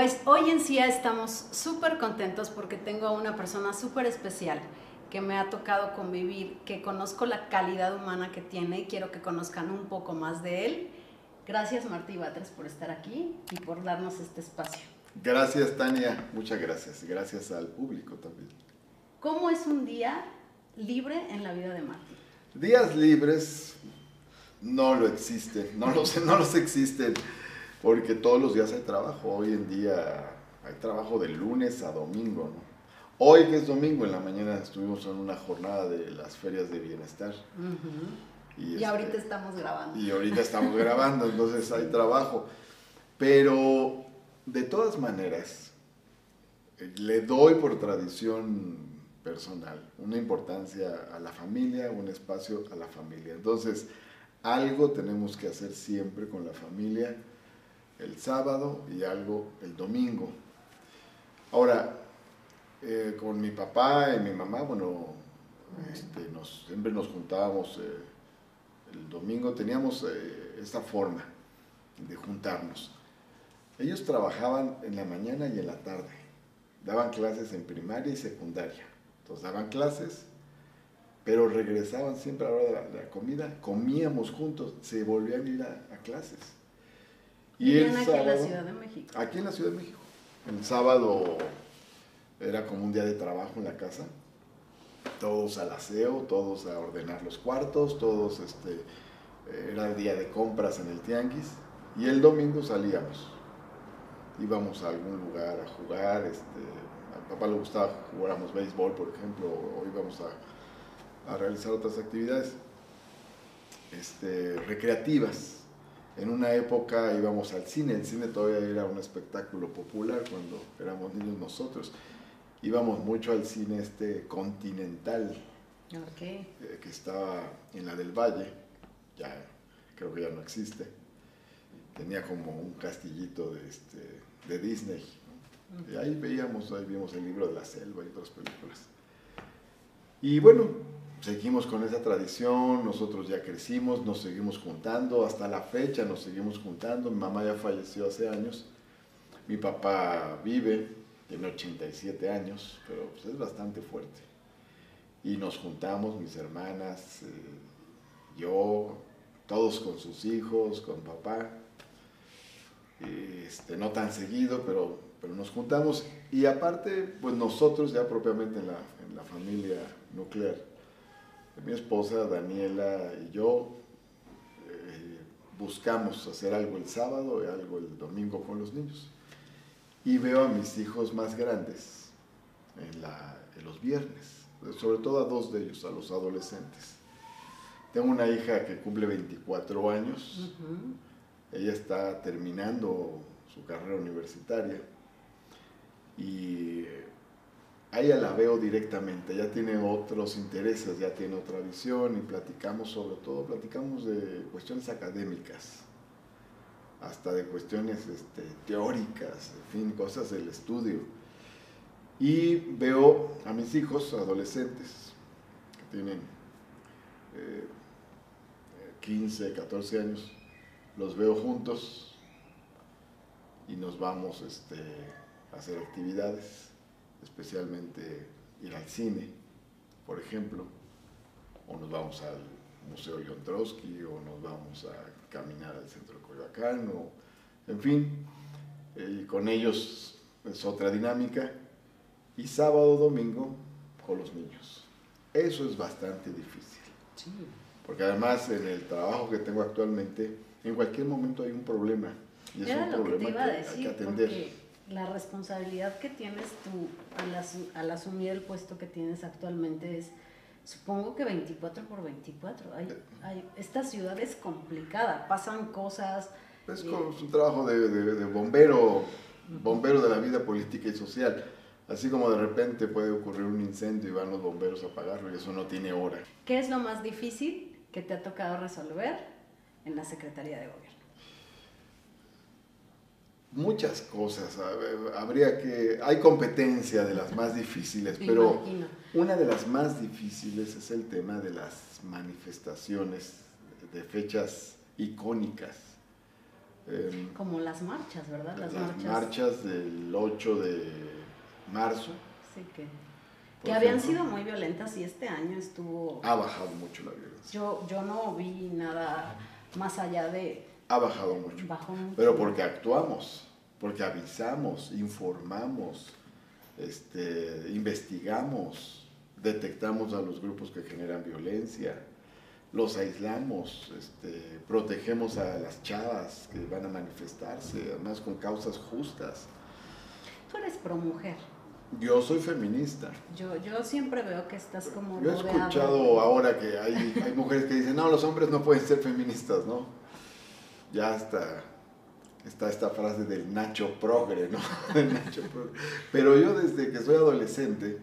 Pues hoy en CIA estamos súper contentos porque tengo a una persona súper especial que me ha tocado convivir, que conozco la calidad humana que tiene y quiero que conozcan un poco más de él. Gracias Martí Batres por estar aquí y por darnos este espacio. Gracias Tania, muchas gracias. Gracias al público también. ¿Cómo es un día libre en la vida de Martí? Días libres no lo existen, no los, no los existen, porque todos los días hay trabajo. Hoy en día hay trabajo de lunes a domingo, ¿no? Hoy que es domingo, en la mañana estuvimos en una jornada de las ferias de bienestar. y, este, ahorita estamos grabando. Y ahorita estamos grabando, entonces hay trabajo. Pero de todas maneras, le doy por tradición personal una importancia a la familia, un espacio a la familia. Entonces, algo tenemos que hacer siempre con la familia el sábado y algo el domingo. Ahora, eh, con mi papá y mi mamá, bueno, este, siempre nos juntábamos eh, el domingo, teníamos eh, esta forma de juntarnos. Ellos trabajaban en la mañana y en la tarde, daban clases en primaria y secundaria. Entonces daban clases, pero regresaban siempre a la hora de la, comida, comíamos juntos, se volvían a ir a, clases. Y el aquí en la Ciudad de México. Aquí en la Ciudad de México. El sábado era como un día de trabajo en la casa. Todos al aseo, todos a ordenar los cuartos, todos, este, era el día de compras en el tianguis. Y el domingo salíamos. Íbamos a algún lugar a jugar, este, a papá le gustaba jugáramos béisbol, por ejemplo, o íbamos a, a realizar otras actividades este, recreativas. En una época íbamos al cine, el cine todavía era un espectáculo popular cuando éramos niños nosotros íbamos mucho al cine este continental, eh, que estaba en la del Valle, ya creo que ya no existe. Tenía como un castillito de, este, de Disney. Y ahí veíamos, ahí vimos el libro de la selva y otras películas. Y bueno, seguimos con esa tradición, nosotros ya crecimos, nos seguimos juntando, hasta la fecha nos seguimos juntando. Mi mamá ya falleció hace años, mi papá vive, tiene 87 años, pero pues, es bastante fuerte. Y nos juntamos, mis hermanas, eh, yo, todos con sus hijos, con papá. Este, no tan seguido, pero, pero nos juntamos. Y aparte, pues nosotros ya propiamente en la, en la familia nuclear, mi esposa Daniela y yo eh, buscamos hacer algo el sábado y algo el domingo con los niños. Y veo a mis hijos más grandes en, los viernes, sobre todo a dos de ellos, a los adolescentes. Tengo una hija que cumple 24 años, ella está terminando su carrera universitaria y a ella la veo directamente, ya tiene otros intereses, ya tiene otra visión y platicamos sobre todo, platicamos de cuestiones académicas hasta de cuestiones este, teóricas, en fin, cosas del estudio. Y veo a mis hijos adolescentes, que tienen 15, eh, 14 años, los veo juntos y nos vamos este, a hacer actividades, especialmente ir al cine, por ejemplo, o nos vamos al Museo León o nos vamos a caminar al centro de Coyoacán, o, en fin, y con ellos es otra dinámica. Y sábado, domingo, con los niños. Eso es bastante difícil. Porque además en el trabajo que tengo actualmente, en cualquier momento hay un problema. Y es un problema que, hay que atender. La responsabilidad que tienes tú al asumir el puesto que tienes actualmente es supongo que 24 por 24. Hay, esta ciudad es complicada, pasan cosas. Es como un trabajo de, bombero, bombero de la vida política y social. Así como de repente puede ocurrir un incendio y van los bomberos a apagarlo y eso no tiene hora. ¿Qué es lo más difícil que te ha tocado resolver en la Secretaría de Gobierno? Muchas cosas. Habría que. Hay competencia de las más difíciles, pero una de las más difíciles es el tema de las manifestaciones de fechas icónicas. Em, Como las marchas, ¿verdad? las, Las, marchas. marchas del 8 de marzo Sí, que, que habían ejemplo. sido muy violentas y este año estuvo... ha bajado mucho la violencia. Yo, yo no vi nada más allá de... Ha bajado mucho. Bajó mucho. Pero porque actuamos, porque avisamos, informamos, este, investigamos, detectamos a los grupos que generan violencia, los aislamos, este, protegemos a las chavas que van a manifestarse, además con causas justas. Tú eres pro mujer. Yo soy feminista. Yo, yo siempre veo que estás como Yo he escuchado ahora que hay, hay mujeres que dicen, no, los hombres no pueden ser feministas, ¿no? Ya está, está esta frase del Nacho Progre, ¿no? Nacho. Pero yo desde que soy adolescente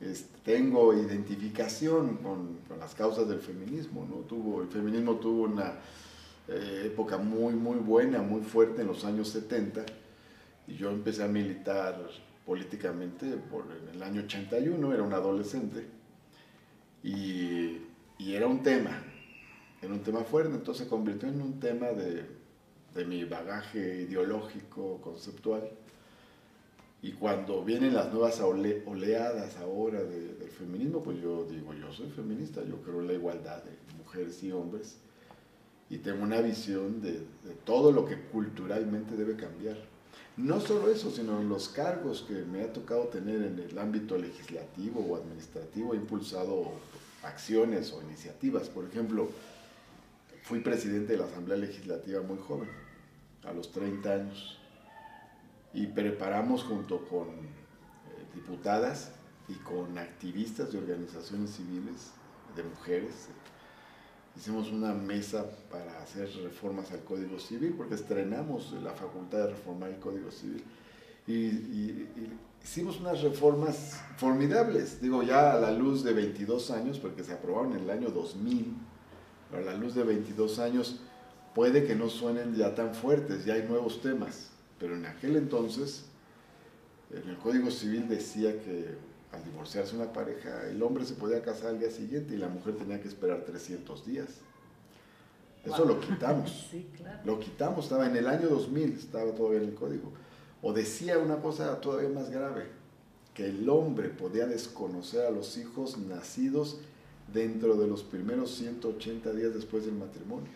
este, tengo identificación con, con las causas del feminismo, ¿no? Tuvo, el feminismo tuvo una eh, época muy, muy buena, muy fuerte en los años 70 y yo empecé a militar políticamente por en el año 81, era un adolescente y, y era un tema, era un tema fuerte, entonces se convirtió en un tema de, de mi bagaje ideológico, conceptual. Y cuando vienen las nuevas ole- oleadas ahora de- del feminismo, pues yo digo, yo soy feminista, yo creo en la igualdad de mujeres y hombres y tengo una visión de, de todo lo que culturalmente debe cambiar. No solo eso, sino en los cargos que me ha tocado tener en el ámbito legislativo o administrativo, he impulsado acciones o iniciativas. Por ejemplo, fui presidente de la Asamblea Legislativa muy joven, a los 30 años, y preparamos junto con eh, diputadas y con activistas de organizaciones civiles, de mujeres, hicimos una mesa para hacer reformas al Código Civil, porque estrenamos la facultad de reformar el Código Civil. Y, y- y hicimos unas reformas formidables, digo, ya a la luz de 22 años, porque se aprobaron en el año 2000, pero a la luz de 22 años puede que no suenen ya tan fuertes, ya hay nuevos temas, pero en aquel entonces, en el Código Civil decía que al divorciarse una pareja, el hombre se podía casar al día siguiente y la mujer tenía que esperar 300 días. Eso Wow. lo quitamos. Sí, claro. Lo quitamos, estaba en el año 2000, estaba todavía en el código. O decía una cosa todavía más grave, que el hombre podía desconocer a los hijos nacidos dentro de los primeros 180 días después del matrimonio.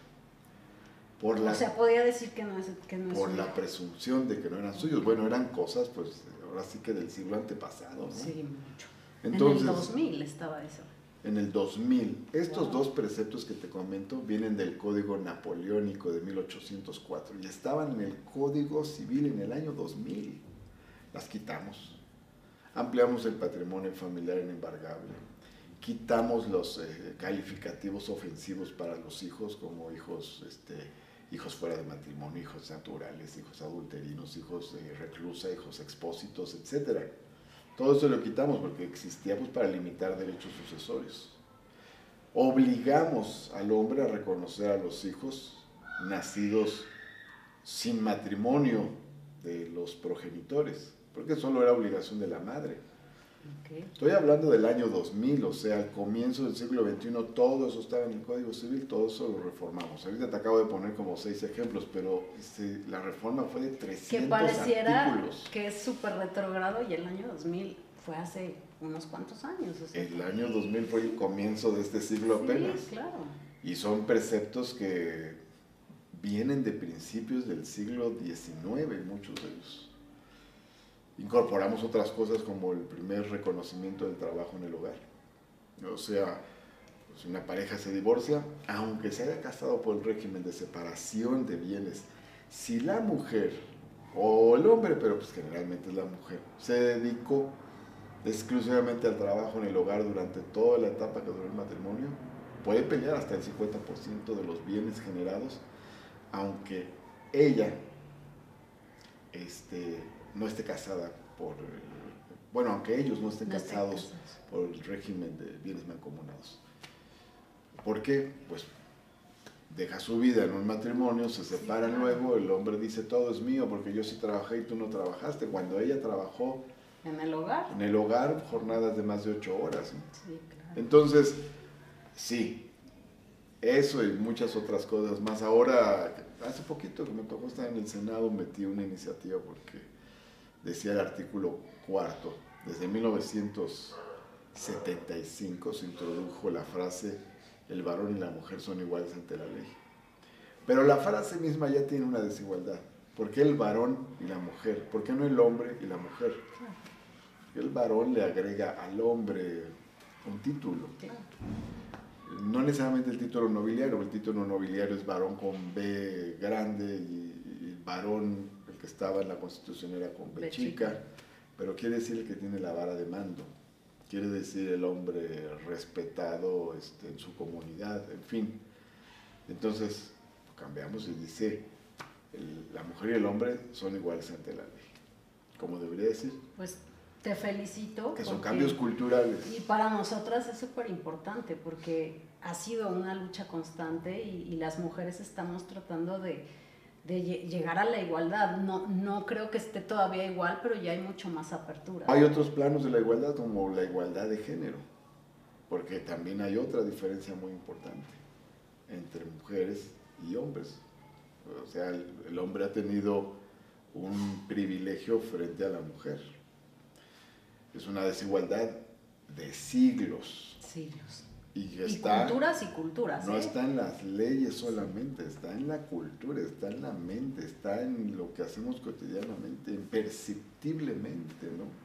Por la, O sea, podía decir que no es, que no por la presunción de que no eran suyos. Bueno, eran cosas, pues, ahora sí que del siglo antepasado, ¿no? Sí, mucho. Entonces, en el 2000 estaba eso. en el 2000. Estos Wow. dos preceptos que te comento vienen del Código Napoleónico de 1804 y estaban en el Código Civil en el año 2000. Las quitamos. Ampliamos el patrimonio familiar inembargable. Quitamos los eh, calificativos ofensivos para los hijos como hijos, este, hijos fuera de matrimonio, hijos naturales, hijos adulterinos, hijos de reclusa, hijos expósitos, etcétera. Todo eso lo quitamos porque existía pues, para limitar derechos sucesorios. Obligamos al hombre a reconocer a los hijos nacidos sin matrimonio de los progenitores, porque solo era obligación de la madre. Estoy hablando del año 2000, o sea, al comienzo del siglo XXI, todo eso estaba en el Código Civil, todo eso lo reformamos. Ahorita te acabo de poner como seis ejemplos, pero este, la reforma fue de 300 Que pareciera artículos. que es súper retrogrado y el año 2000 fue hace unos cuantos años. o sea. El año 2000 fue el comienzo de este siglo apenas. Sí, claro. Y son preceptos que vienen de principios del siglo XIX, muchos de ellos. Incorporamos otras cosas como el primer reconocimiento del trabajo en el hogar. O sea, pues una pareja se divorcia, aunque se haya casado por el régimen de separación de bienes, si la mujer, o el hombre, pero pues generalmente es la mujer, se dedicó exclusivamente al trabajo en el hogar durante toda la etapa que duró el matrimonio, puede pelear hasta el 50% de los bienes generados, aunque ella este, no esté casada por, bueno, aunque ellos no estén No estén casados por el régimen de bienes mancomunados. ¿Por qué? Pues deja su vida en un matrimonio, se separan claro. luego, el hombre dice todo es mío porque yo sí trabajé y tú no trabajaste. Cuando ella trabajó En el hogar. en el hogar, jornadas de más de ocho horas. ¿no? Sí, claro. Entonces, sí, Eso y muchas otras cosas más. Ahora, hace poquito que me tocó estar en el Senado, metí una iniciativa porque decía el artículo cuarto, desde 1975 se introdujo la frase el varón y la mujer son iguales ante la ley. Pero la frase misma ya tiene una desigualdad. ¿Por qué el varón y la mujer? ¿Por qué no el hombre y la mujer? El varón le agrega al hombre un título. No necesariamente el título nobiliario, el título nobiliario es varón con B grande y, varón, que estaba en la constitución era con B, chica, pero quiere decir el que tiene la vara de mando, quiere decir el hombre respetado este, en su comunidad, en fin. Entonces, cambiamos y dice, la mujer y el hombre son iguales ante la ley, como debería decir. Pues te felicito. Que son cambios culturales. Y para nosotras es súper importante porque ha sido una lucha constante y, las mujeres estamos tratando de, de, llegar a la igualdad. No, no creo que esté todavía igual, pero ya hay mucho más apertura. Hay otros planos de la igualdad como la igualdad de género, porque también hay otra diferencia muy importante entre mujeres y hombres. O sea, el hombre ha tenido un privilegio frente a la mujer es una desigualdad de siglos. Siglos. Y, culturas y culturas. No ¿eh? está en las leyes solamente, está en la cultura, está en la mente, está en lo que hacemos cotidianamente, imperceptiblemente, ¿no?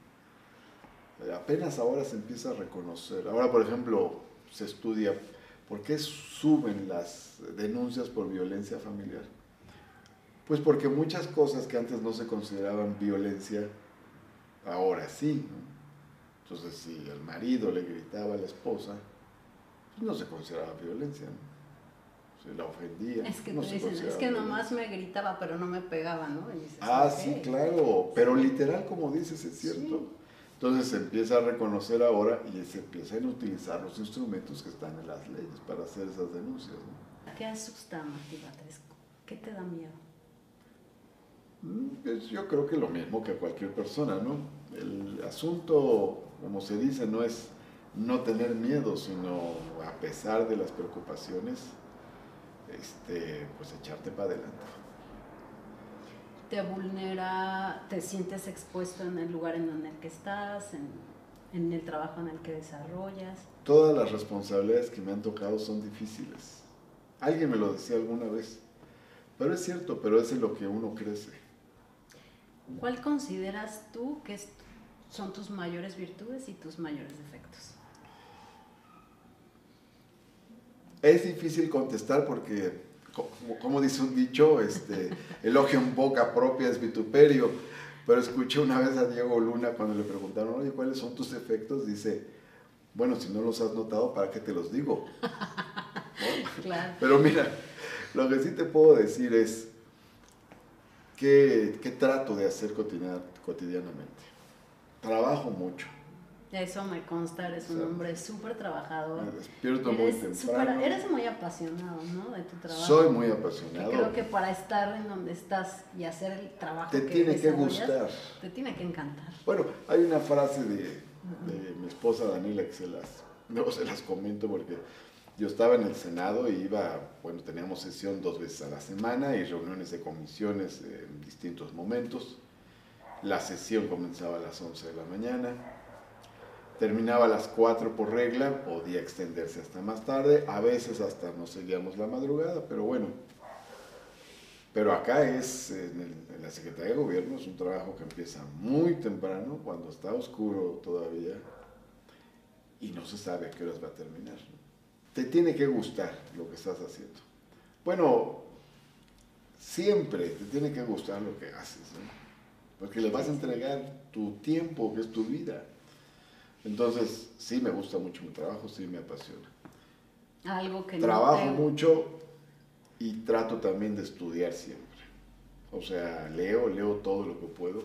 Apenas ahora se empieza a reconocer. Ahora, por ejemplo, se estudia por qué suben las denuncias por violencia familiar. Pues porque muchas cosas que antes no se consideraban violencia, ahora sí. ¿no? Entonces, si el marido le gritaba a la esposa, no se consideraba violencia, ¿no? Se la ofendía. Es que es que nomás me gritaba, pero no me pegaba, ¿no? ah, sí, claro, pero literal, como dices, es cierto. Entonces se empieza a reconocer ahora y se empiezan a utilizar los instrumentos que están en las leyes para hacer esas denuncias. ¿no? ¿Qué asusta, Martí ¿Qué te da miedo? Mm, pues yo creo que lo mismo que a cualquier persona, ¿no? El asunto como se dice, no es no tener miedo, sino a pesar de las preocupaciones, este, pues echarte para adelante. ¿Te vulnera, te sientes expuesto en el lugar en el que estás, en, en el trabajo en el que desarrollas? Todas las responsabilidades que me han tocado son difíciles. Alguien me lo decía alguna vez, pero es cierto, pero es en lo que uno crece. ¿Cuál consideras tú que son tus mayores virtudes y tus mayores defectos? Es difícil contestar porque, como, dice un dicho, este, elogio en boca propia es vituperio. Pero escuché una vez a Diego Luna cuando le preguntaron, oye, ¿cuáles son tus defectos? Dice, bueno, si no los has notado, ¿para qué te los digo? Pero mira, lo que sí te puedo decir es que, trato de hacer cotidianamente trabajo mucho. Eso me consta, eres un hombre súper trabajador. Me despierto muy temprano. eres muy apasionado, ¿no? De tu trabajo. Soy muy apasionado. creo que para estar en donde estás y hacer el trabajo te tiene que gustar. Te tiene que encantar. Bueno, hay una frase de, mi esposa Daniela que se las, no se las comento porque yo estaba en el Senado y iba, bueno, teníamos sesión dos veces a la semana y reuniones de comisiones en distintos momentos. La sesión comenzaba a las 11 de la mañana, terminaba a las 4 por regla, podía extenderse hasta más tarde, a veces hasta no seguíamos la madrugada, pero bueno. Pero acá es, en, la Secretaría de Gobierno, es un trabajo que empieza muy temprano, cuando está oscuro todavía, y no se sabe a qué horas va a terminar. Te tiene que gustar lo que estás haciendo. Bueno, siempre te tiene que gustar lo que haces. porque le vas a entregar tu tiempo, que es tu vida. Entonces, sí me gusta mucho mi trabajo, sí me apasiona. Algo que Trabajo mucho y trato también de estudiar siempre. O sea, leo, leo todo lo que puedo.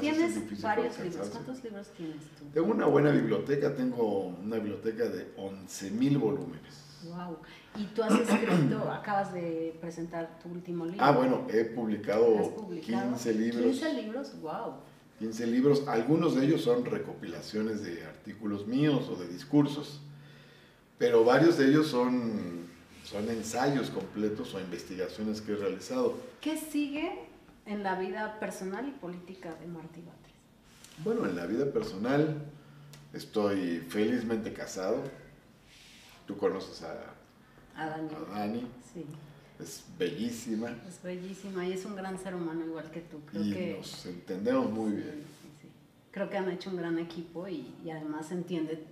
¿Tienes varios libros? ¿Cuántos libros tienes tú? Tengo una buena biblioteca, tengo una biblioteca de 11.000 volúmenes. Wow. Y tú has escrito, acabas de presentar tu último libro. Ah, bueno, he publicado, 15 libros. 15 libros, wow. 15 libros, algunos de ellos son recopilaciones de artículos míos o de discursos, pero varios de ellos son, son ensayos completos o investigaciones que he realizado. ¿Qué sigue en la vida personal y política de Martí Batres? Bueno, en la vida personal estoy felizmente casado. Tú conoces a, A Dani. a Dani, Sí, es bellísima es bellísima y es un gran ser humano igual que tú. Creo y que nos entendemos muy Sí, bien. sí, sí. Creo que han hecho un gran equipo y, y además entiende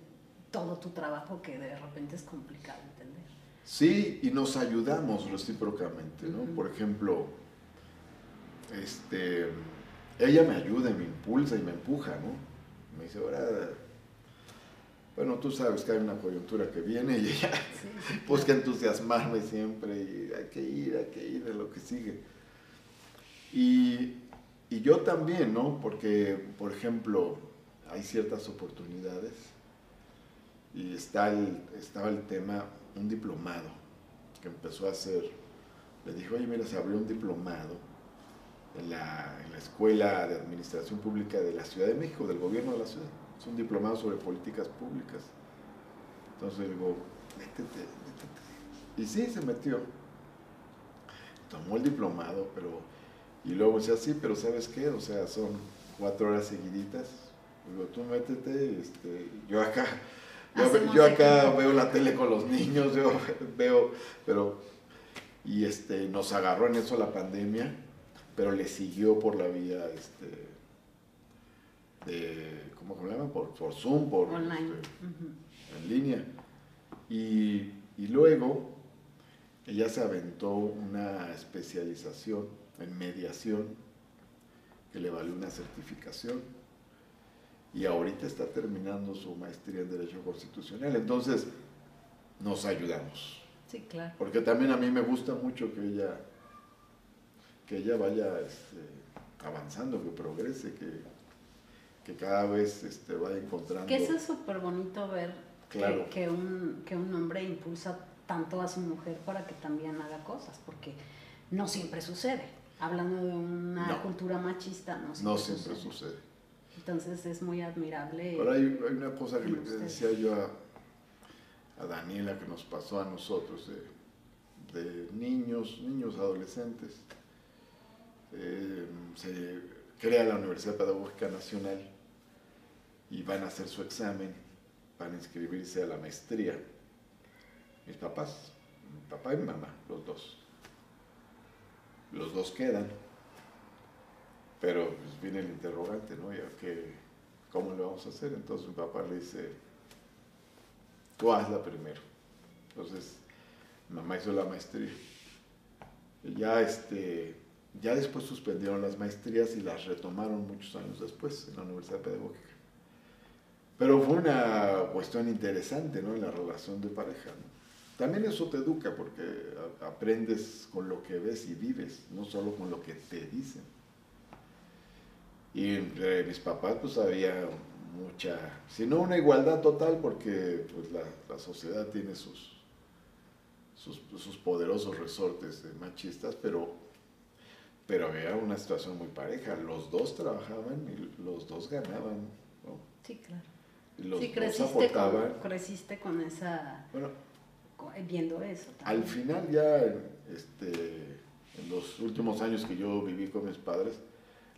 todo tu trabajo que de repente es complicado entender. Sí, y nos ayudamos recíprocamente, ¿no? Por ejemplo, este, ella me ayuda y me impulsa y me empuja, ¿no? Me dice, ahora, bueno, tú sabes que hay una coyuntura que viene y ella Sí, busca entusiasmarme siempre y hay que ir, hay que ir a lo que sigue. Y, y yo también, ¿no? Porque, por ejemplo, hay ciertas oportunidades y está el, estaba el tema, un diplomado que empezó a hacer. Le dijo, oye, mira, se abrió un diplomado en la, en la Escuela de Administración Pública de la Ciudad de México, del gobierno de la ciudad. Es un diplomado sobre políticas públicas. Entonces le digo, métete, métete. Y sí, se metió. Tomó el diplomado, pero... Y luego decía, sí, pero ¿sabes qué? O sea, son cuatro horas seguiditas. Digo, tú métete, este, yo acá... Yo, acá veo la tele con los niños, yo veo, pero... Y este, nos agarró en eso la pandemia, pero le siguió por la vía, este, de, ¿cómo se llama? Por, por Zoom, por... Online. este, en línea. Y, y luego ella se aventó una especialización en mediación que le valió una certificación y ahorita está terminando su maestría en Derecho Constitucional. Entonces, nos ayudamos. Sí, claro. Porque también a mí me gusta mucho que ella, que ella vaya este, avanzando, que progrese, que, que cada vez este, vaya encontrando... Que eso es súper bonito ver que- Claro. que, un, que un hombre impulsa tanto a su mujer para que también haga cosas, porque no siempre sucede. Hablando de una No. cultura machista, no siempre, No siempre sucede. sucede. Entonces es muy admirable. Ahora hay, hay una cosa que le decía yo a, a Daniela que nos pasó a nosotros, de, de niños, niños adolescentes. Eh, se crea la Universidad Pedagógica Nacional y van a hacer su examen, van a inscribirse a la maestría. Mis papás, mi papá y mi mamá, los dos. Los dos quedan. Pero pues, viene el interrogante, ¿no? ¿Cómo le vamos a hacer? Entonces mi papá le dice, tú hazla primero. Entonces, mi mamá hizo la maestría. Y ya, este, ya después suspendieron las maestrías y las retomaron muchos años después en la Universidad Pedagógica. Pero fue una cuestión interesante, ¿no? En la relación de pareja. También eso te educa porque aprendes con lo que ves y vives, no solo con lo que te dicen. Y entre mis papás pues había mucha, si no una igualdad total porque pues la, la sociedad tiene sus, sus, poderosos resortes machistas, pero, pero había una situación muy pareja. Los dos trabajaban y los dos ganaban. Sí, claro. Los sí, creciste aportaban. con, creciste con esa, Bueno, con- viendo eso. al también. final ya, este, en los últimos años que yo viví con mis padres,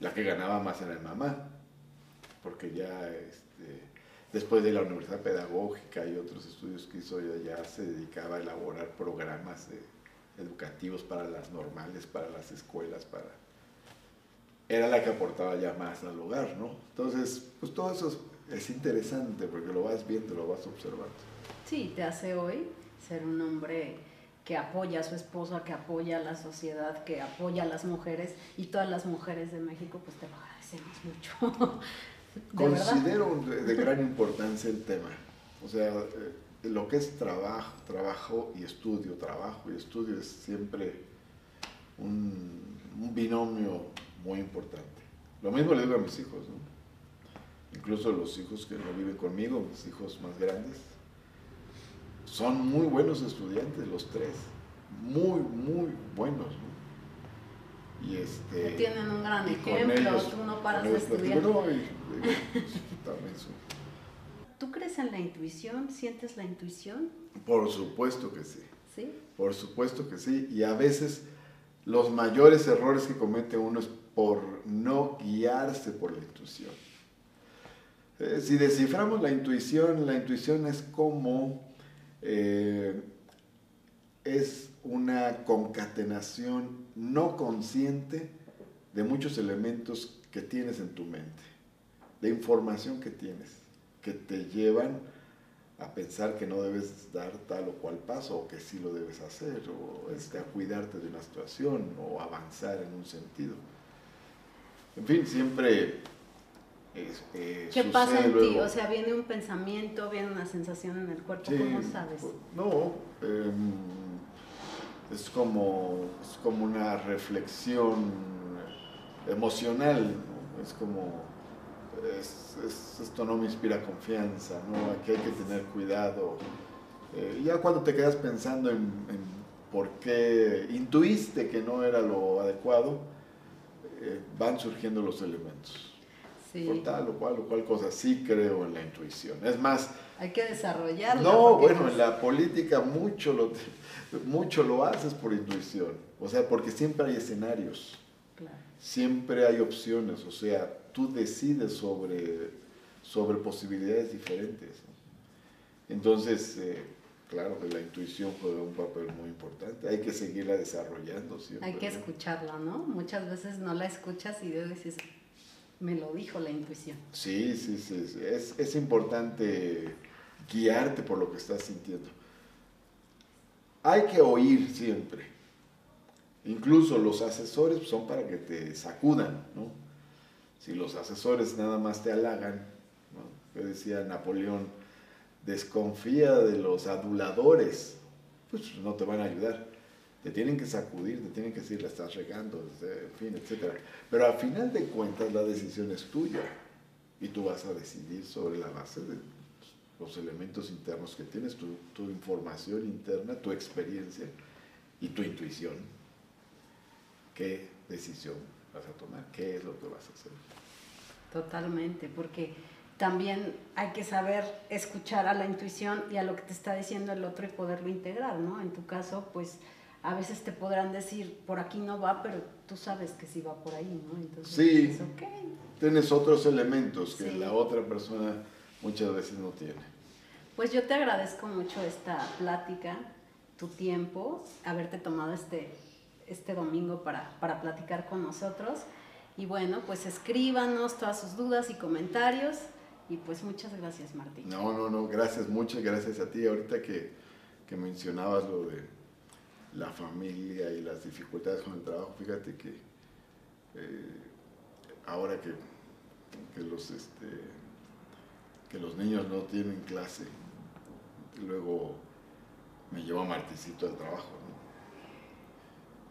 la que ganaba más era mi mamá, porque ya este, después de la universidad pedagógica y otros estudios que hizo, ella ya se dedicaba a elaborar programas de- educativos para las normales, para las escuelas, para... Era la que aportaba ya más al hogar, ¿no? Entonces, pues todo eso es, es interesante porque lo vas viendo, lo vas observando. Sí, te hace hoy ser un hombre que apoya a su esposa, que apoya a la sociedad, que apoya a las mujeres y todas las mujeres de México, pues te lo agradecemos mucho. Considero de, de gran importancia el tema. O sea, eh, lo que es trabajo, trabajo y estudio, trabajo y estudio es siempre un, un binomio muy importante. Lo mismo le digo a mis hijos, ¿no? Incluso los hijos que no viven conmigo, mis hijos más grandes, son muy buenos estudiantes, los tres. Muy, muy buenos, ¿no? Y este... Tienen un gran ejemplo, ellos- tú no paras de estudiar. no, y- ¿Tú crees en la intuición? ¿Sientes la intuición? Por supuesto que sí. Sí. Por supuesto que sí. Y a veces los mayores errores que comete uno es por no guiarse por la intuición. Eh, si desciframos la intuición, la intuición es como eh, es una concatenación no consciente de muchos elementos que tienes en tu mente, de información que tienes, que te llevan a pensar que no debes dar tal o cual paso, o que sí lo debes hacer, o este, a cuidarte de una situación, o avanzar en un sentido. En fin, siempre eh, ¿Qué pasa en ti? O sea, viene un pensamiento, viene una sensación en el cuerpo, ¿cómo sabes? Pues, no, em, es, como, es como una reflexión emocional, es como, esto no me inspira confianza, ¿no? aquí hay que tener cuidado. Eh, ya cuando te quedas pensando en, en, por qué intuiste que no era lo adecuado, eh, van surgiendo los elementos por tal o cual o cual cosa. Sí creo en la intuición. Es más... Hay que desarrollarla. No, bueno, en la política mucho lo, mucho lo haces por intuición. O sea, porque siempre hay escenarios. Siempre hay opciones. O sea, tú decides sobre, sobre posibilidades diferentes. Entonces, eh, claro que la intuición juega un papel muy importante. Hay que seguirla desarrollando siempre. Hay que escucharla, ¿no? Muchas veces no la escuchas y dices, me lo dijo la intuición. Sí, sí, sí. Es, es importante guiarte por lo que estás sintiendo. Hay que oír siempre. Incluso los asesores son para que te sacudan, ¿no? Si los asesores nada más te halagan, ¿no? que decía Napoleón, desconfía de los aduladores, pues no te van a ayudar te tienen que sacudir, te tienen que decir, la estás regando, en fin, etc. Pero al final de cuentas la decisión es tuya y tú vas a decidir sobre la base de los elementos internos que tienes, tu, tu información interna, tu experiencia y tu intuición. ¿Qué decisión vas a tomar? ¿Qué es lo que vas a hacer? Totalmente, porque también hay que saber escuchar a la intuición y a lo que te está diciendo el otro y poderlo integrar, ¿no? En tu caso, pues a veces te podrán decir, por aquí no va, pero tú sabes que sí va por ahí, ¿no? Entonces, sí, tienes otros elementos que la otra persona muchas veces no tiene. Pues yo te agradezco mucho esta plática, tu tiempo, haberte tomado este, este domingo para, para platicar con nosotros. Y bueno, pues escríbanos todas sus dudas y comentarios. Y pues muchas gracias, Martín. No, no, no, gracias, muchas gracias a ti. Ahorita que, que mencionabas lo de la familia y las dificultades con el trabajo, fíjate que eh, ahora que, que, los, este, que los niños no tienen clase, luego me llevo a Marticito al trabajo.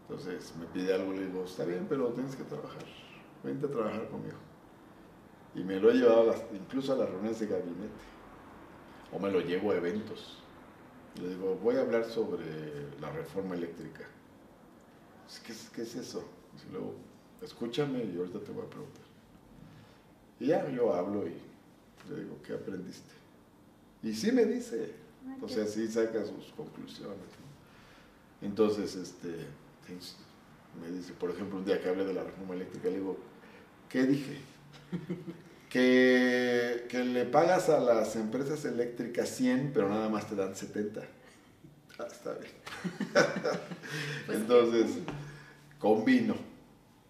Entonces me pide algo y le digo, está bien, pero tienes que trabajar, vente a trabajar conmigo. Y me lo he llevado incluso a las reuniones de gabinete, o me lo llevo a eventos le digo, voy a hablar sobre la reforma eléctrica. ¿Qué, qué es eso? Y luego, escúchame y ahorita te voy a preguntar. Y ya yo hablo y le digo, ¿qué aprendiste? Y sí me dice, o sea, sí saca sus conclusiones. Entonces, este, me dice, por ejemplo, un día que hablé de la reforma eléctrica, le digo, ¿qué dije? Que, que, le pagas a las empresas eléctricas 100, pero nada más te dan 70. Ah, está bien. Pues Entonces, combino,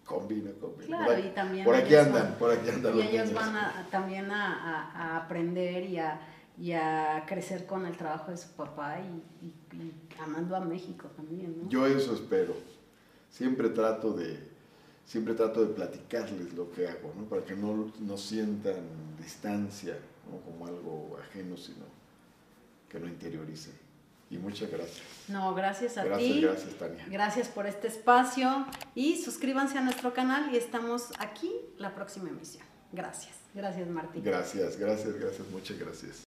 combino, combino. Claro, y también por aquí andan, por aquí andan. Y ellos van a, también a, a, aprender y a, y a crecer con el trabajo de su papá y, y amando a México también. ¿no? Yo eso espero. Siempre trato de siempre trato de platicarles lo que hago, ¿no? para que no, no sientan distancia ¿no? como algo ajeno, sino que lo interioricen. Y muchas gracias. No, gracias a ti. Gracias, Tania. Gracias por este espacio y suscríbanse a nuestro canal y estamos aquí la próxima emisión. Gracias. Gracias, Martín. Gracias, gracias, gracias, muchas gracias.